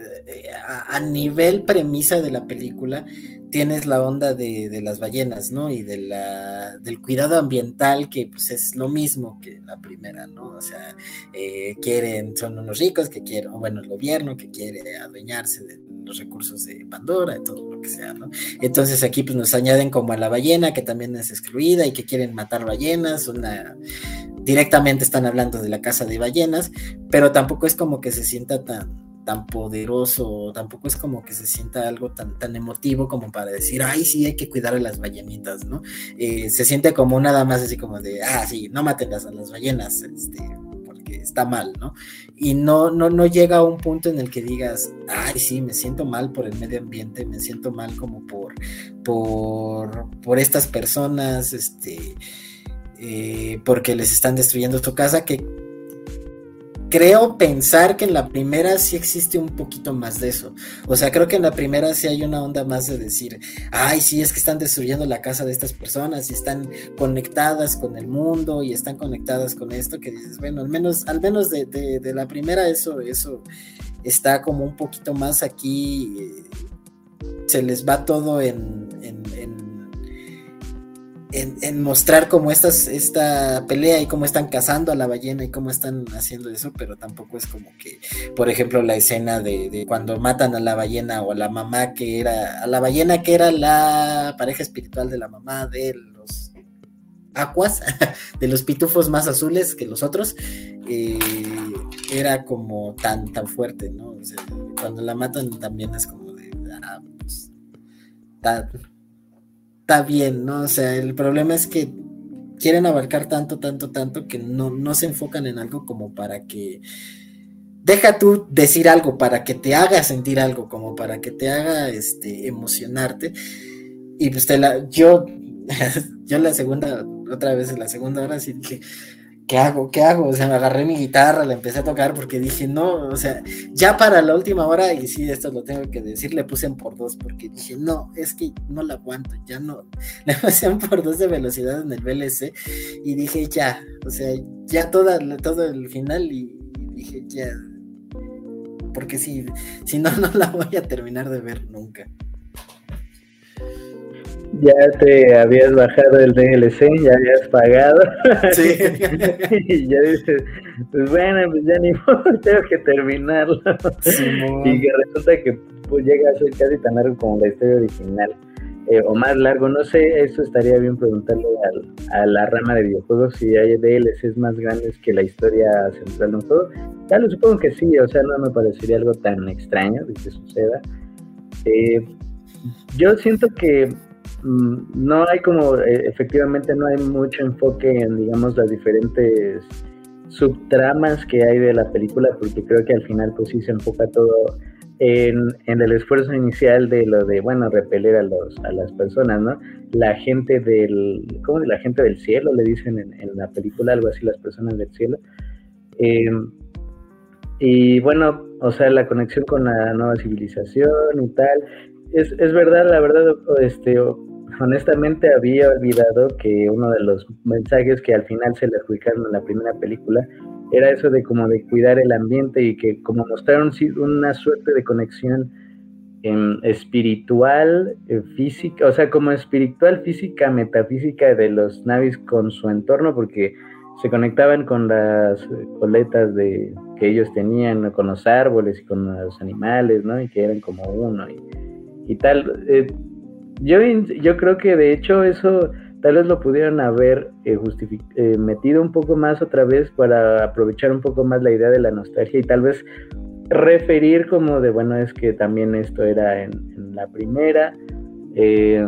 a, nivel premisa de la película, tienes la onda de, las ballenas, ¿no? Y de la, del cuidado ambiental, que pues es lo mismo que la primera, ¿no? O sea, eh, quieren, son unos ricos que quieren, bueno, el gobierno que quiere adueñarse de los recursos de Pandora, de todo lo que sea, ¿no? Entonces aquí pues nos añaden como a la ballena, que también es excluida y que quieren matar ballenas, una... Directamente están hablando de la casa de ballenas, pero tampoco es como que se sienta tan tan poderoso, tampoco es como que se sienta algo tan, tan emotivo como para decir, ay, sí, hay que cuidar a las ballenitas, ¿no? Eh, se siente como nada más así como de, ah, sí, no maten a las ballenas, este, porque está mal, ¿no? Y no, no, no llega a un punto en el que digas, ay, sí, me siento mal por el medio ambiente, me siento mal como por, por, por estas personas, este, eh, porque les están destruyendo tu casa, que creo pensar que en la primera sí existe un poquito más de eso. O sea, creo que en la primera sí hay una onda más de decir, ay, sí, es que están destruyendo la casa de estas personas y están conectadas con el mundo y están conectadas con esto, que dices, bueno, al menos, al menos de, la primera eso, eso está como un poquito más aquí, eh, se les va todo en, mostrar cómo esta pelea y cómo están cazando a la ballena y cómo están haciendo eso, pero tampoco es como que, por ejemplo, la escena de, cuando matan a la ballena o a la mamá que era, a la ballena que era la pareja espiritual de la mamá de los acuas, de los pitufos más azules que los otros, eh, era como tan, tan fuerte, ¿no? cuando la matan también es como de, ah, pues, bien, ¿no? O sea, el problema es que quieren abarcar tanto, tanto, tanto que no, no se enfocan en algo como para que... Deja tú decir algo para que te haga sentir algo, como para que te haga este, emocionarte. Y pues te la, yo, yo la segunda, otra vez en la segunda hora sí dije, ¿qué hago? ¿Qué hago? O sea, me agarré mi guitarra, la empecé a tocar porque dije, no, o sea, ya para la última hora, y sí, esto lo tengo que decir, le puse en por dos porque dije, no, es que no la aguanto, ya no, le puse en por dos de velocidad en el VLC y dije, ya, o sea, ya toda, todo el final y, dije, ya, porque si, si no, no la voy a terminar de ver nunca ya te habías bajado el DLC, ya habías pagado. Sí. y ya dices, pues bueno, pues ya ni modo, tengo que terminarlo. y que resulta que pues, llega a ser casi tan largo como la historia original. Eh, o más largo, no sé, eso estaría bien preguntarle a la rama de videojuegos si hay DLCs más grandes que la historia central de un juego. Ya lo supongo que sí, o sea, no me parecería algo tan extraño de que suceda. Eh, yo siento que no hay como, eh, efectivamente no hay mucho enfoque en, digamos, las diferentes subtramas que hay de la película, porque creo que al final pues sí se enfoca todo en, el esfuerzo inicial de lo de, bueno, repeler a, los, a las personas, ¿no? La gente del, ¿cómo la gente del cielo? Le dicen en, la película, algo así, las personas del cielo. Em, y bueno, o sea, la conexión con la nueva civilización y tal. Es, es verdad, la verdad, este, honestamente había olvidado que uno de los mensajes que al final se le adjudicaron en la primera película era eso de como de cuidar el ambiente y que como mostraron una suerte de conexión em, espiritual, eh, física, o sea, como espiritual, física, metafísica de los navis con su entorno, porque se conectaban con las coletas de, que ellos tenían, con los árboles y con los animales, ¿no? Y que eran como uno y, y tal. Eh, yo, yo creo que de hecho eso tal vez lo pudieron haber eh, eh, metido un poco más otra vez para aprovechar un poco más la idea de la nostalgia y tal vez referir como de, bueno, es que también esto era en, la primera. Eh,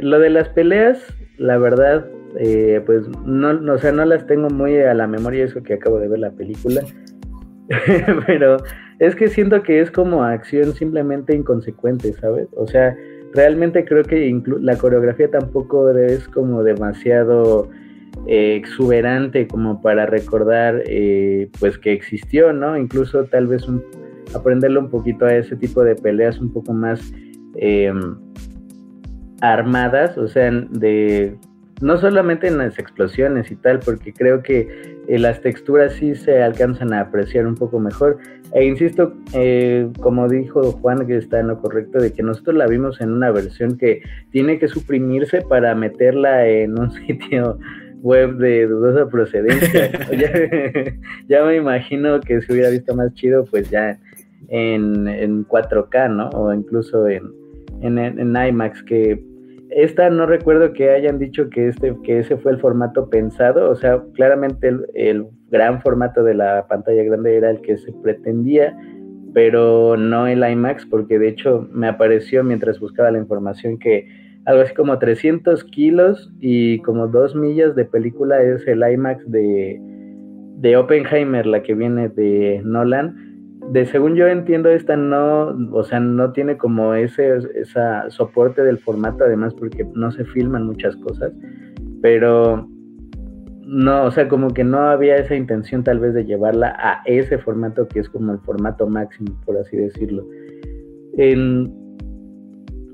lo de las peleas, la verdad, pues no, no, o sea, no las tengo muy a la memoria, eso que acabo de ver la película. Pero es que siento que es como acción simplemente inconsecuente, ¿sabes? O sea, realmente creo que la coreografía tampoco es como demasiado eh, exuberante como para recordar eh, pues que existió, ¿no? Incluso tal vez aprenderlo un poquito a ese tipo de peleas un poco más em, armadas, o sea, de no solamente en las explosiones y tal, porque creo que eh, las texturas sí se alcanzan a apreciar un poco mejor. E insisto, eh, como dijo Juan, que está en lo correcto, de que nosotros la vimos en una versión que tiene que suprimirse para meterla en un sitio web de dudosa procedencia. ya, me imagino que si hubiera visto más chido, pues ya en, en 4K, ¿no? O incluso en, en, en IMAX, que esta no recuerdo que hayan dicho que, este, que ese fue el formato pensado, o sea, claramente el, gran formato de la pantalla grande era el que se pretendía, pero no el IMAX, porque de hecho me apareció mientras buscaba la información que algo así como 300 kilos y como 2 millas de película es el IMAX de, de Oppenheimer, la que viene de Nolan de según yo entiendo, esta no, o sea, no tiene como ese esa soporte del formato, además porque no se filman muchas cosas, pero no, o sea, como que no había esa intención tal vez de llevarla a ese formato que es como el formato máximo, por así decirlo.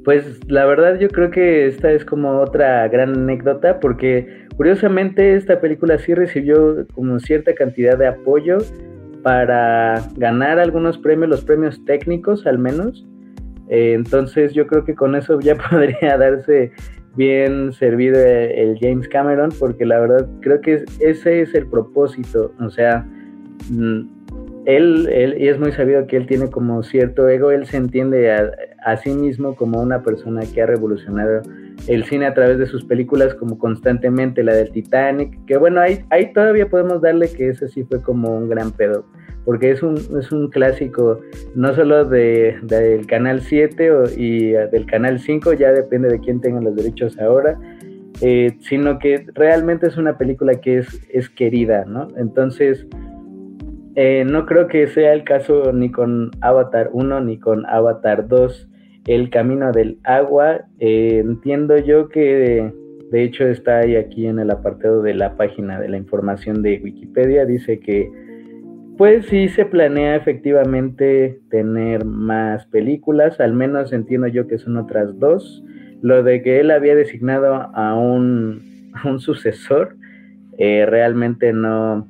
pues la verdad yo creo que esta es como otra gran anécdota porque curiosamente esta película sí recibió como cierta cantidad de apoyo para ganar algunos premios, los premios técnicos al menos. Eh, entonces yo creo que con eso ya podría darse bien servido el James Cameron, porque la verdad creo que ese es el propósito. O sea, mm, él, él, y es muy sabido que él tiene como cierto ego, él se entiende a, sí mismo como una persona que ha revolucionado el cine a través de sus películas como constantemente la del Titanic, que bueno, ahí, todavía podemos darle que ese sí fue como un gran pedo, porque es un, es un clásico no solo de, del Canal 7 y uh, del Canal 5, ya depende de quién tenga los derechos ahora, eh, sino que realmente es una película que es, es querida, ¿no? Entonces, eh, no creo que sea el caso ni con Avatar 1 ni con Avatar 2 el camino del agua. Eh, entiendo yo que de hecho está ahí aquí en el apartado de la página de la información de Wikipedia. Dice que pues sí se planea efectivamente tener más películas, al menos entiendo yo que son otras dos. Lo de que él había designado a un, sucesor, eh, realmente no,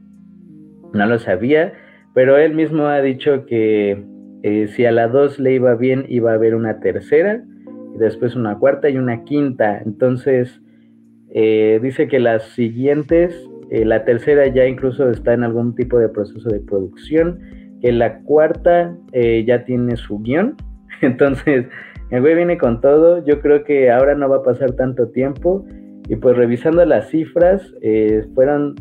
no lo sabía, pero él mismo ha dicho que eh, si a la 2 le iba bien, iba a haber una tercera, y después una cuarta y una quinta. Entonces, eh, dice que las siguientes, eh, la tercera ya incluso está en algún tipo de proceso de producción, que la cuarta ya tiene su guion. Entonces, el güey viene con todo. Yo creo que ahora no va a pasar tanto tiempo. Y pues revisando las cifras, fueron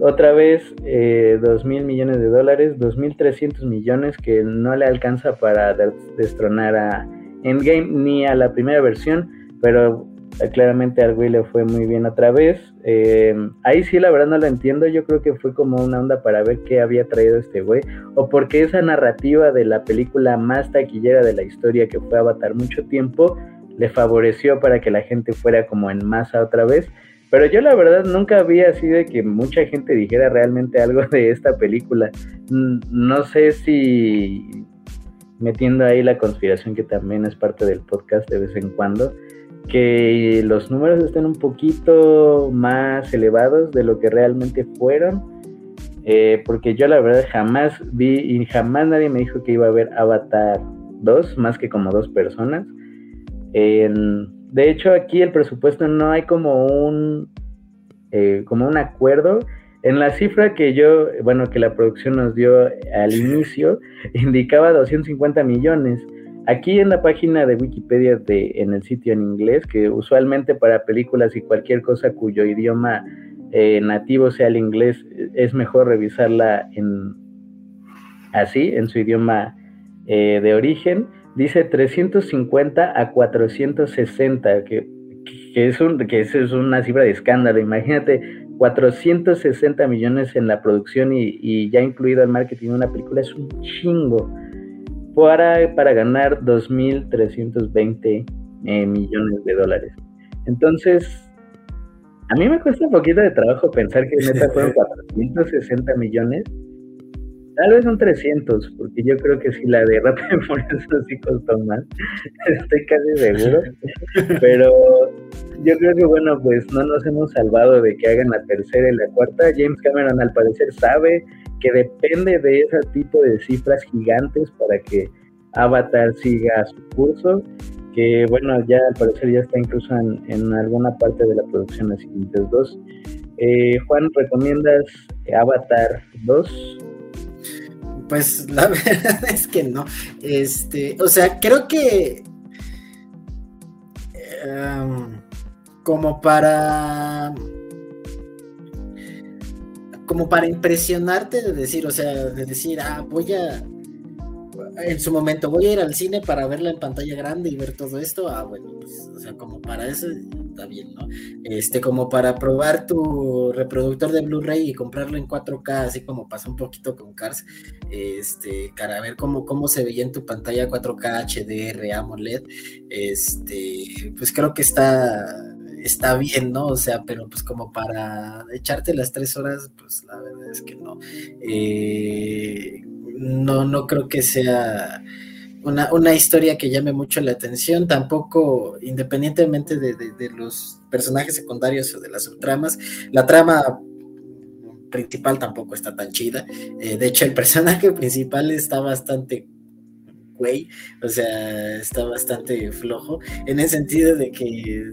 otra vez eh, mil millones de dólares, dos mil trescientos millones que no le alcanza para destronar a Endgame ni a la primera versión, pero eh, claramente al güey le fue muy bien otra vez. Eh, ahí sí, la verdad no lo entiendo. Yo creo que fue como una onda para ver qué había traído este güey, o porque esa narrativa de la película más taquillera de la historia que fue Avatar mucho tiempo le favoreció para que la gente fuera como en masa otra vez. Pero yo la verdad nunca había sido de que mucha gente dijera realmente algo de esta película. No sé si metiendo ahí la conspiración que también es parte del podcast de vez en cuando, que los números estén un poquito más elevados de lo que realmente fueron. Eh, porque yo la verdad jamás vi y jamás nadie me dijo que iba a haber Avatar 2, más que como dos personas. En, de hecho, aquí el presupuesto no hay como un, eh, como un acuerdo. En la cifra que yo, bueno, que la producción nos dio al inicio, indicaba 250 millones. Aquí en la página de Wikipedia de, en el sitio en inglés, que usualmente para películas y cualquier cosa cuyo idioma eh, nativo sea el inglés, es mejor revisarla en así, en su idioma eh, de origen. Dice 350 a 460, que, que, es un, que es una cifra de escándalo. Imagínate, 460 millones en la producción y, ya incluido el marketing de una película es un chingo para, para ganar 2.320 eh, millones de dólares. Entonces, a mí me cuesta un poquito de trabajo pensar que neta fueron 460 millones. Tal vez son 300, porque yo creo que si la de Rápido Furioso sí costó más, estoy casi seguro. Pero yo creo que, bueno, pues no nos hemos salvado de que hagan la tercera y la cuarta. James Cameron al parecer sabe que depende de ese tipo de cifras gigantes para que Avatar siga su curso que bueno, ya al parecer ya está incluso en, alguna parte de la producción de siguientes dos. Eh, Juan, ¿recomiendas Avatar 2? Pues la verdad es que no. Este, o sea, creo que em, como para como para impresionarte de decir, o sea, de decir, ah, voy a en su momento voy a ir al cine para verla en pantalla grande y ver todo esto, ah, bueno, pues, o sea, como para eso está bien, ¿no? Este, como para probar tu reproductor de Blu-ray y comprarlo en 4K, así como pasó un poquito con Cars, este, para ver cómo, cómo se veía en tu pantalla 4K HDR AMOLED, este, pues creo que está está bien, ¿no? O sea, pero pues como para echarte las tres horas, pues la verdad es que no. Eh, no, no creo que sea una, historia que llame mucho la atención, tampoco independientemente de, los personajes secundarios o de las subtramas, la trama principal tampoco está tan chida. Eh, de hecho, el personaje principal está bastante güey, o sea, está bastante flojo, en el sentido de que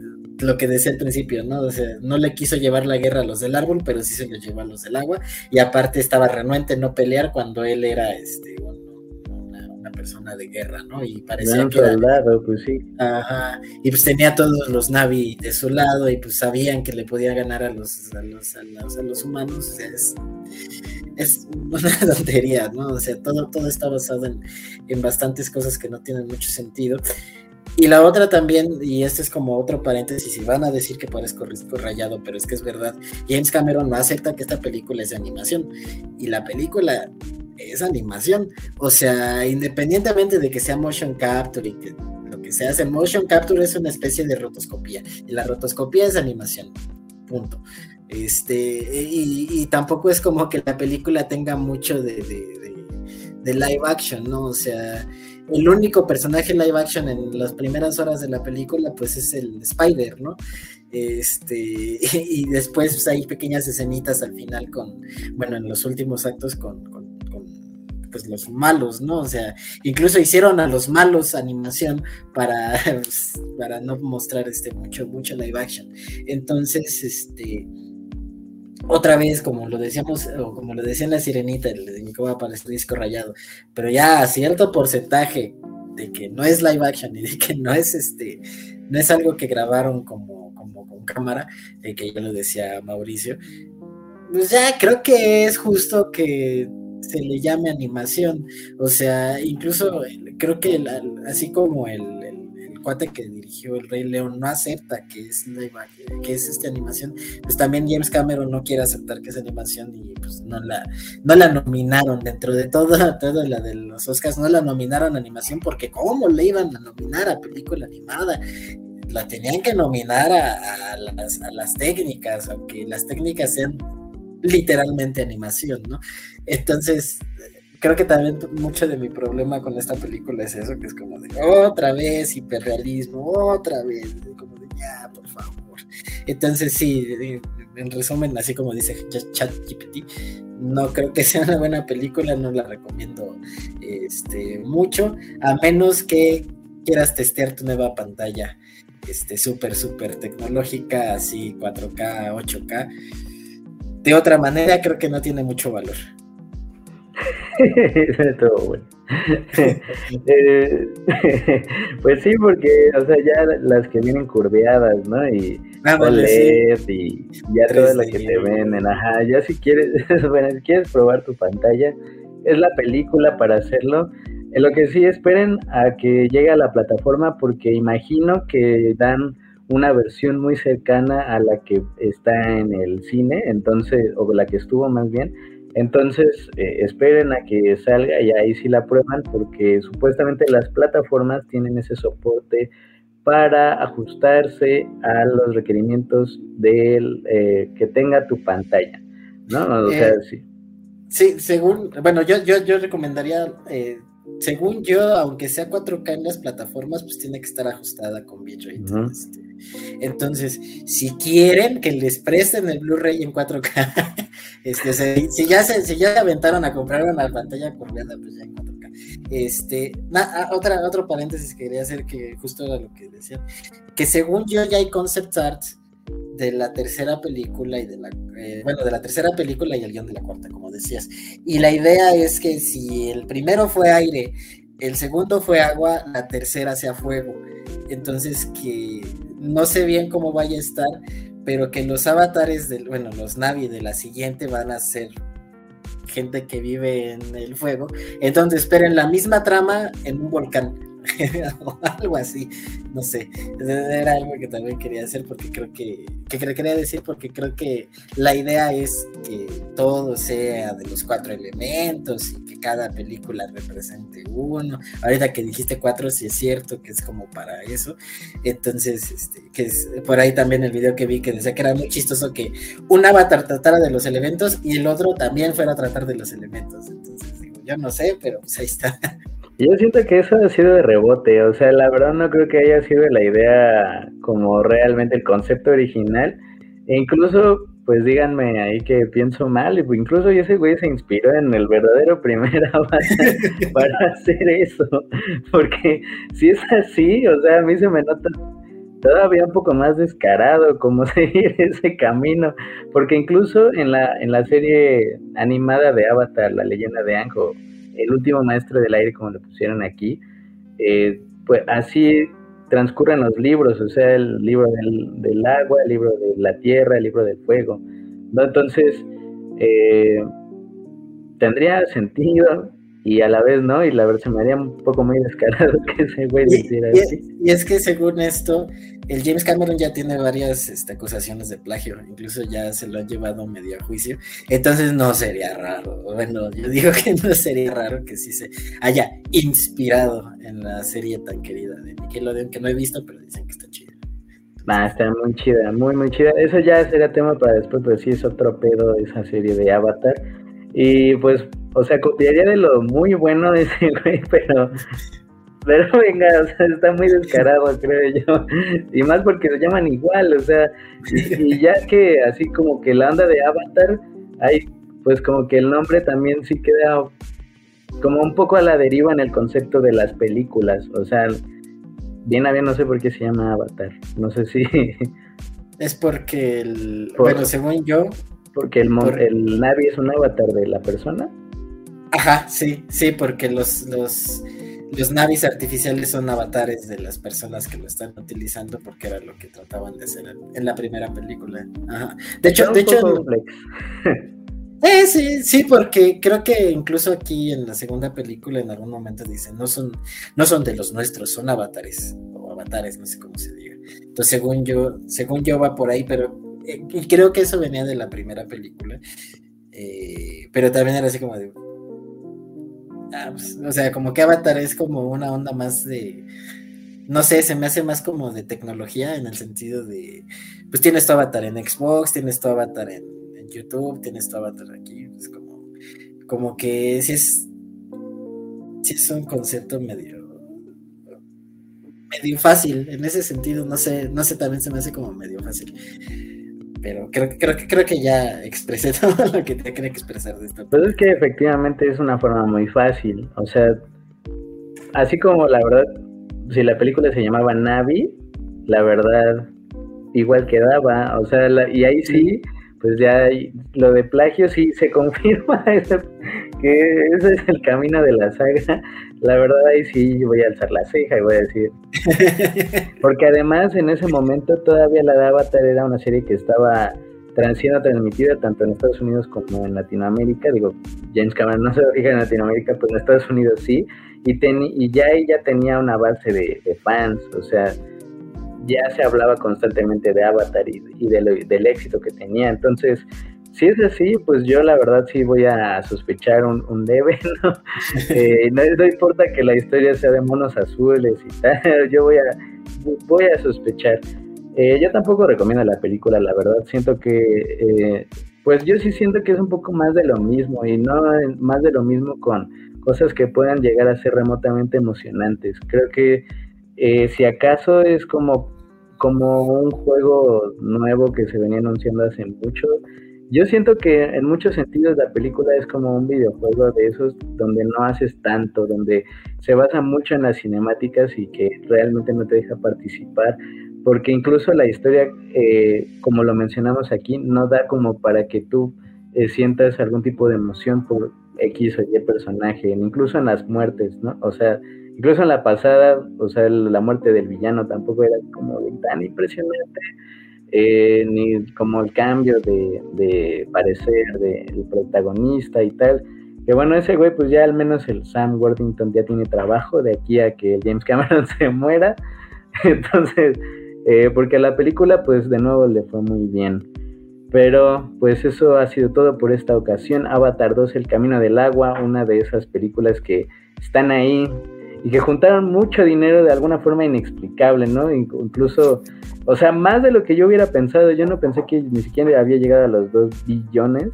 lo que decía al principio, ¿no? O sea, no le quiso llevar la guerra a los del árbol, pero sí se lo llevó a los del agua, y aparte estaba renuente no pelear cuando él era este una, persona de guerra, ¿no? Y parecía que era, pues sí. Ajá, y pues tenía todos los Navi de su lado, y pues sabían que le podía ganar a los, a los, a los, humanos, o sea, es, es una tontería, ¿no? O sea, todo, todo está basado en, en bastantes cosas que no tienen mucho sentido. Y la otra también, y este es como otro paréntesis, y van a decir que parezco risco rayado, pero es que es verdad, James Cameron no acepta que esta película es de animación, y la película es animación, o sea, independientemente de que sea motion capture y que lo que se hace, motion capture es una especie de rotoscopía, y la rotoscopía es animación, punto. Este, y, tampoco es como que la película tenga mucho de, de live action, ¿no? O sea, el único personaje live action en las primeras horas de la película, pues es el Spider, ¿no? Este, y después pues, hay pequeñas escenitas al final con, bueno, en los últimos actos con, con, pues los malos, ¿no? O sea, incluso hicieron a los malos animación para, pues, para no mostrar este mucho, mucho live action. Entonces, este otra vez, como lo decíamos, o como lo decía la sirenita, de cómo para este disco rayado, pero ya a cierto porcentaje de que no es live action y de que no es este, no es algo que grabaron como, como con cámara, de que ya lo decía Mauricio, pues ya creo que es justo que se le llame animación. O sea, incluso creo que así como el, cuate que dirigió El Rey León no acepta que es que es esta animación, pues también James Cameron no quiere aceptar que es animación y pues no la, no la nominaron dentro de toda, toda la de los Oscars, no la nominaron a animación porque ¿cómo le iban a nominar a película animada? La tenían que nominar a, las, a las técnicas, aunque las técnicas sean literalmente animación, ¿no? Entonces, creo que también mucho de mi problema con esta película es eso, que es como de otra vez hiperrealismo, otra vez, como de ya, por favor. Entonces sí, en resumen, así como dice ChatGPT, no creo que sea una buena película, no la recomiendo este, mucho, a menos que quieras testear tu nueva pantalla este súper súper tecnológica así 4K 8K de otra manera creo que no tiene mucho valor Todo bueno. Eh, pues sí, porque, o sea, ya las que vienen curveadas, ¿no? Y ah, OLED y ya todas las que te venden, ajá, ya si quieres, bueno, si quieres probar tu pantalla, es la película para hacerlo. En lo que sí esperen a que llegue a la plataforma porque imagino que dan una versión muy cercana a la que está en el cine, entonces, o la que estuvo más bien, entonces, eh, esperen a que salga y ahí sí la prueban porque supuestamente las plataformas tienen ese soporte para ajustarse a los requerimientos del eh, que tenga tu pantalla, ¿no? O sea, eh, sí. Sí, según, bueno, yo, yo, yo recomendaría, según yo, aunque sea 4K en las plataformas, pues tiene que estar ajustada con bitrate. este, entonces, si quieren que les presten el Blu-ray en 4K, este, si, ya se, si ya aventaron a comprar una pantalla curveada, pues ya en 4K. Este, ah, otra, otro paréntesis que quería hacer que justo era lo que decían, que según yo ya hay concept art de la tercera película y de la eh, bueno de la tercera película y el guion de la cuarta como decías y la idea es que si el primero fue aire el segundo fue agua la tercera sea fuego entonces que no sé bien cómo vaya a estar, pero que los avatares bueno, los Navi de la siguiente van a ser gente que vive en el fuego. Entonces esperen la misma trama en un volcán. O algo así, no sé, era algo que también quería hacer porque creo que, que quería decir porque creo que la idea es que todo sea de los cuatro elementos y que cada película represente uno. Ahorita que dijiste cuatro, sí es cierto que es como para eso. Entonces, este, que es por ahí también el video que vi que decía que era muy chistoso que un avatar tratara de los elementos y el otro también fuera a tratar de los elementos. Entonces, digo, yo no sé, pero pues ahí está. Yo siento que eso ha sido de rebote, o sea, la verdad no creo que haya sido la idea como realmente el concepto original. E incluso, pues díganme ahí que pienso mal, incluso ese güey se inspiró en el verdadero primer avatar para hacer eso, porque si es así, o sea, a mí se me nota todavía un poco más descarado como seguir ese camino, porque incluso en la, en la serie animada de Avatar, la leyenda de Anjo, el último maestro del aire, como lo pusieron aquí, eh, pues así transcurren los libros, o sea, el libro del, agua, el libro de la tierra, el libro del fuego. ¿no? Entonces, eh, tendría sentido y a la vez no, y la verdad se me haría un poco muy descarado que ese güey hiciera así. Y es que según esto, el James Cameron ya tiene varias este, acusaciones de plagio, incluso ya se lo han llevado medio a juicio, entonces no sería raro, bueno, yo digo que no sería raro que sí se haya inspirado en la serie tan querida de Nickelodeon, que no he visto, pero dicen que está chida. Ah, está muy chida, muy, muy chida. Eso ya sería tema para después, pero sí es otro pedo esa serie de Avatar. Y pues o sea, copiaría de lo muy bueno de ese güey, pero. Pero venga, o sea, está muy descarado, creo yo. Y más porque se llaman igual, o sea, y, ya que así como que la onda de Avatar, hay pues como que el nombre también sí queda como un poco a la deriva en el concepto de las películas. O sea, bien a bien no sé por qué se llama Avatar. No sé si. Es porque el. bueno, según yo. Porque el, el Navi es un avatar de la persona. Ajá, sí, sí, porque los, los, los navis artificiales son avatares de las personas que lo están utilizando porque era lo que trataban de hacer en, la primera película. Ajá. De hecho, de hecho. Eh, sí, sí, porque creo que incluso aquí en la segunda película en algún momento dicen, no son, no son de los nuestros, son avatares, o avatares, no sé cómo se diga. Entonces, según yo, según yo va por ahí, pero y creo que eso venía de la primera película. Eh, pero también era así como de, Ah, pues, o sea, como que Avatar es como una onda más de, no sé, se me hace más como de tecnología en el sentido de, pues tienes tu avatar en Xbox, tienes tu avatar en, YouTube, tienes tu avatar aquí, es como, como que si es, si es un concepto medio, medio fácil, en ese sentido, no sé, no sé, también se me hace como medio fácil pero creo, creo, creo que ya expresé todo lo que te quería expresar de esto. Pues es que efectivamente es una forma muy fácil, o sea, así como la verdad, si la película se llamaba Navi, la verdad igual quedaba, o sea, y ahí sí, pues ya lo de plagio sí se confirma que ese es el camino de la saga. La verdad ahí sí voy a alzar la ceja y voy a decir. Porque además en ese momento todavía la de Avatar era una serie que estaba siendo transmitida tanto en Estados Unidos como en Latinoamérica. Digo, James Cameron no se lo fija en Latinoamérica, pero en Estados Unidos sí. Y, y ya ella tenía una base de, fans, o sea, ya se hablaba constantemente de Avatar y, del éxito que tenía. Entonces, si es así, pues yo la verdad sí voy a sospechar un, un debe, ¿no? Eh, ¿no? importa que la historia sea de monos azules y tal, yo voy a, voy a sospechar. Eh, yo tampoco recomiendo la película, la verdad. Siento que, eh, pues yo sí siento que es un poco más de lo mismo y no más de lo mismo con cosas que puedan llegar a ser remotamente emocionantes. Creo que eh, si acaso es como, como un juego nuevo que se venía anunciando hace mucho, yo siento que en muchos sentidos la película es como un videojuego de esos donde no haces tanto, donde se basa mucho en las cinemáticas y que realmente no te deja participar porque incluso la historia, eh, como lo mencionamos aquí, no da como para que tú eh, sientas algún tipo de emoción por X o Y personaje, incluso en las muertes, ¿no? O sea, incluso en la pasada, o sea, la muerte del villano tampoco era como tan impresionante, eh, ni como el cambio de, de parecer del protagonista y tal. Que bueno, ese güey, pues ya al menos el Sam Worthington ya tiene trabajo de aquí a que James Cameron se muera. Entonces, eh, porque la película pues de nuevo le fue muy bien. Pero pues eso ha sido todo por esta ocasión. Avatar 2, El Camino del Agua, una de esas películas que están ahí y que juntaron mucho dinero de alguna forma inexplicable, ¿no? Incluso, o sea, más de lo que yo hubiera pensado. Yo no pensé que ni siquiera había llegado a los 2 billones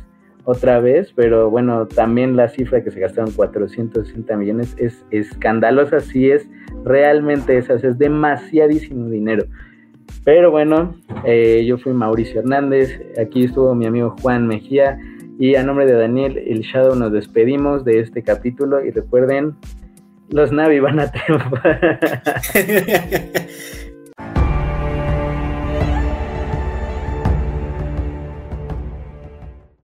otra vez, pero bueno, también la cifra que se gastaron 460 millones es escandalosa, sí es realmente esas, es demasiadísimo dinero. Pero bueno, eh, yo fui Mauricio Hernández, aquí estuvo mi amigo Juan Mejía y a nombre de Daniel El Shadow nos despedimos de este capítulo y recuerden, los Navi van a triunfar.